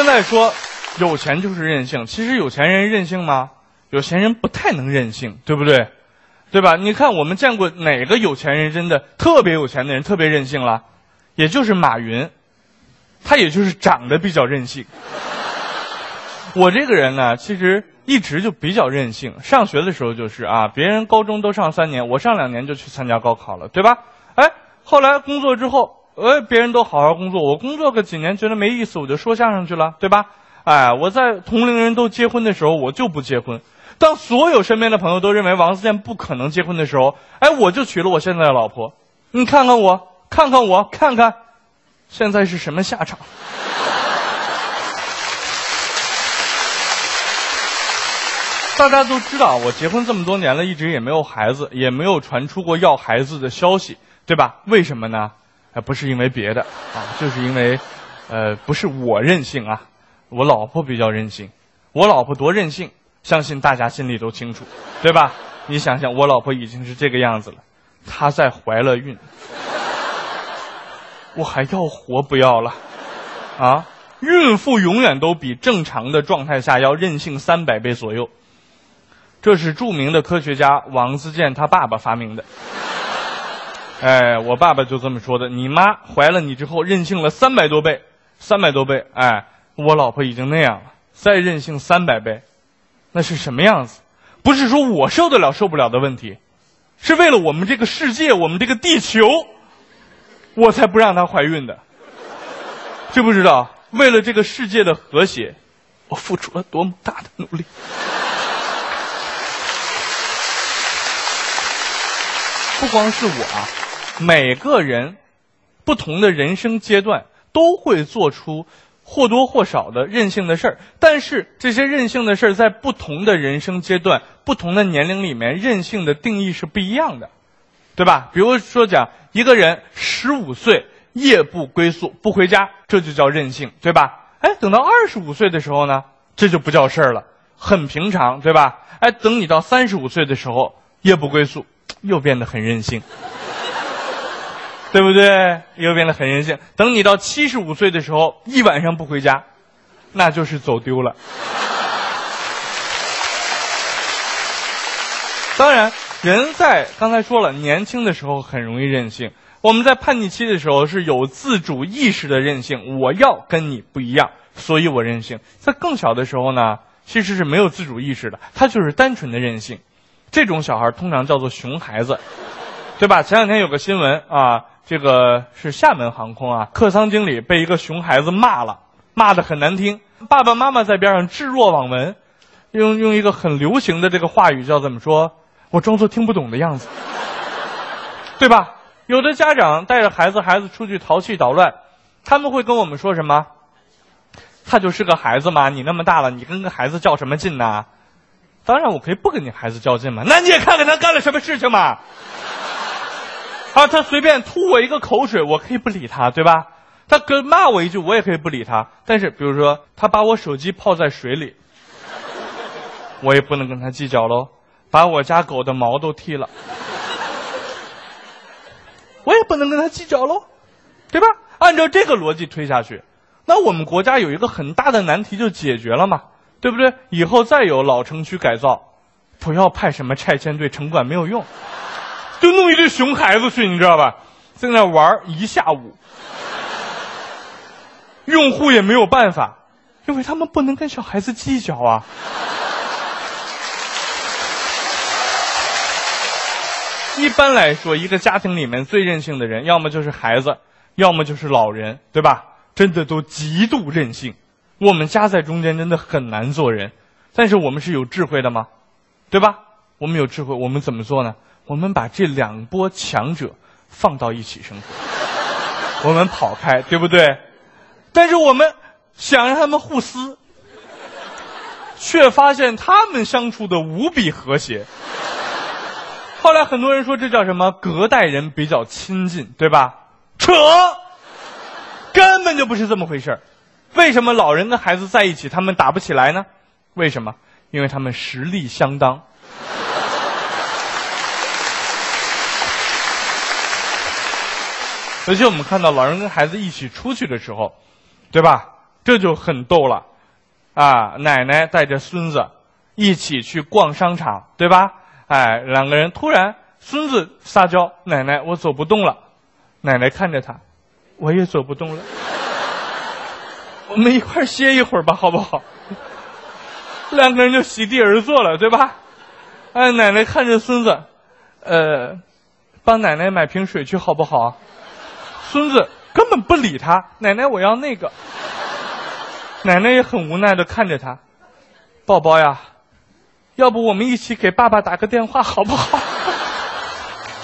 现在说有钱就是任性，其实有钱人任性吗？有钱人不太能任性，对不对？对吧？你看我们见过哪个有钱人真的特别有钱的人特别任性了？也就是马云，他也就是长得比较任性。我这个人呢，其实一直就比较任性。上学的时候就是啊，别人高中都上三年，我上两年就去参加高考了，对吧？哎，后来工作之后，呃，别人都好好工作，我工作个几年觉得没意思，我就说相声去了，对吧？哎，我在同龄人都结婚的时候，我就不结婚。当所有身边的朋友都认为王自健不可能结婚的时候，哎，我就娶了我现在的老婆。你看看我，看看我，看看，现在是什么下场？大家都知道，我结婚这么多年了，一直也没有孩子，也没有传出过要孩子的消息，对吧？为什么呢？哎，不是因为别的啊，就是因为，呃，不是我任性啊，我老婆比较任性。我老婆多任性，相信大家心里都清楚，对吧？你想想，我老婆已经是这个样子了，她在怀了孕，我还要活不要了？啊，孕妇永远都比正常的状态下要任性三百倍左右。这是著名的科学家王自健他爸爸发明的。哎，我爸爸就这么说的。你妈怀了你之后任性了三百多倍，三百多倍。哎，我老婆已经那样了，再任性三百倍，那是什么样子？不是说我受得了受不了的问题，是为了我们这个世界，我们这个地球，我才不让她怀孕的。知不知道？为了这个世界的和谐，我付出了多么大的努力。不光是我啊，每个人不同的人生阶段都会做出或多或少的任性的事儿，但是这些任性的事儿在不同的人生阶段、不同的年龄里面，任性的定义是不一样的，对吧？比如说讲一个人十五岁夜不归宿不回家，这就叫任性，对吧？哎，等到二十五岁的时候呢，这就不叫事儿了，很平常，对吧？哎，等你到三十五岁的时候夜不归宿。又变得很任性，对不对？又变得很任性。等你到七十五岁的时候，一晚上不回家，那就是走丢了。当然，人在刚才说了，年轻的时候很容易任性。我们在叛逆期的时候是有自主意识的任性，我要跟你不一样，所以我任性。在更小的时候呢，其实是没有自主意识的，他就是单纯的任性。这种小孩通常叫做熊孩子，对吧？前两天有个新闻啊，这个是厦门航空啊，客舱经理被一个熊孩子骂了，骂的很难听。爸爸妈妈在边上置若罔闻，用用一个很流行的这个话语叫怎么说？我装作听不懂的样子，对吧？有的家长带着孩子，孩子出去淘气捣乱，他们会跟我们说什么？他就是个孩子嘛，你那么大了，你跟个孩子较什么劲呢？当然，我可以不跟你孩子较劲嘛。那你也看看他干了什么事情嘛。啊，他随便吐我一个口水，我可以不理他，对吧？他跟骂我一句，我也可以不理他。但是，比如说他把我手机泡在水里，我也不能跟他计较喽。把我家狗的毛都剃了，我也不能跟他计较喽，对吧？按照这个逻辑推下去，那我们国家有一个很大的难题就解决了嘛。对不对？以后再有老城区改造，不要派什么拆迁队、城管没有用，就弄一堆熊孩子去，你知道吧？在那玩一下午，用户也没有办法，因为他们不能跟小孩子计较啊。一般来说，一个家庭里面最任性的人，要么就是孩子，要么就是老人，对吧？真的都极度任性。我们夹在中间真的很难做人，但是我们是有智慧的吗？对吧？我们有智慧，我们怎么做呢？我们把这两波强者放到一起生活，我们跑开，对不对？但是我们想让他们互撕，却发现他们相处的无比和谐。后来很多人说这叫什么？隔代人比较亲近，对吧？扯，根本就不是这么回事儿。为什么老人跟孩子在一起，他们打不起来呢？为什么？因为他们实力相当。尤其我们看到老人跟孩子一起出去的时候，对吧？这就很逗了，啊，奶奶带着孙子一起去逛商场，对吧？哎，两个人突然，孙子撒娇：“奶奶，我走不动了。”奶奶看着他，我也走不动了。我们一块歇一会儿吧，好不好？两个人就席地而坐了，对吧？哎，奶奶看着孙子，呃，帮奶奶买瓶水去，好不好？孙子根本不理他，奶奶我要那个。奶奶也很无奈的看着他，宝宝呀，要不我们一起给爸爸打个电话好不好？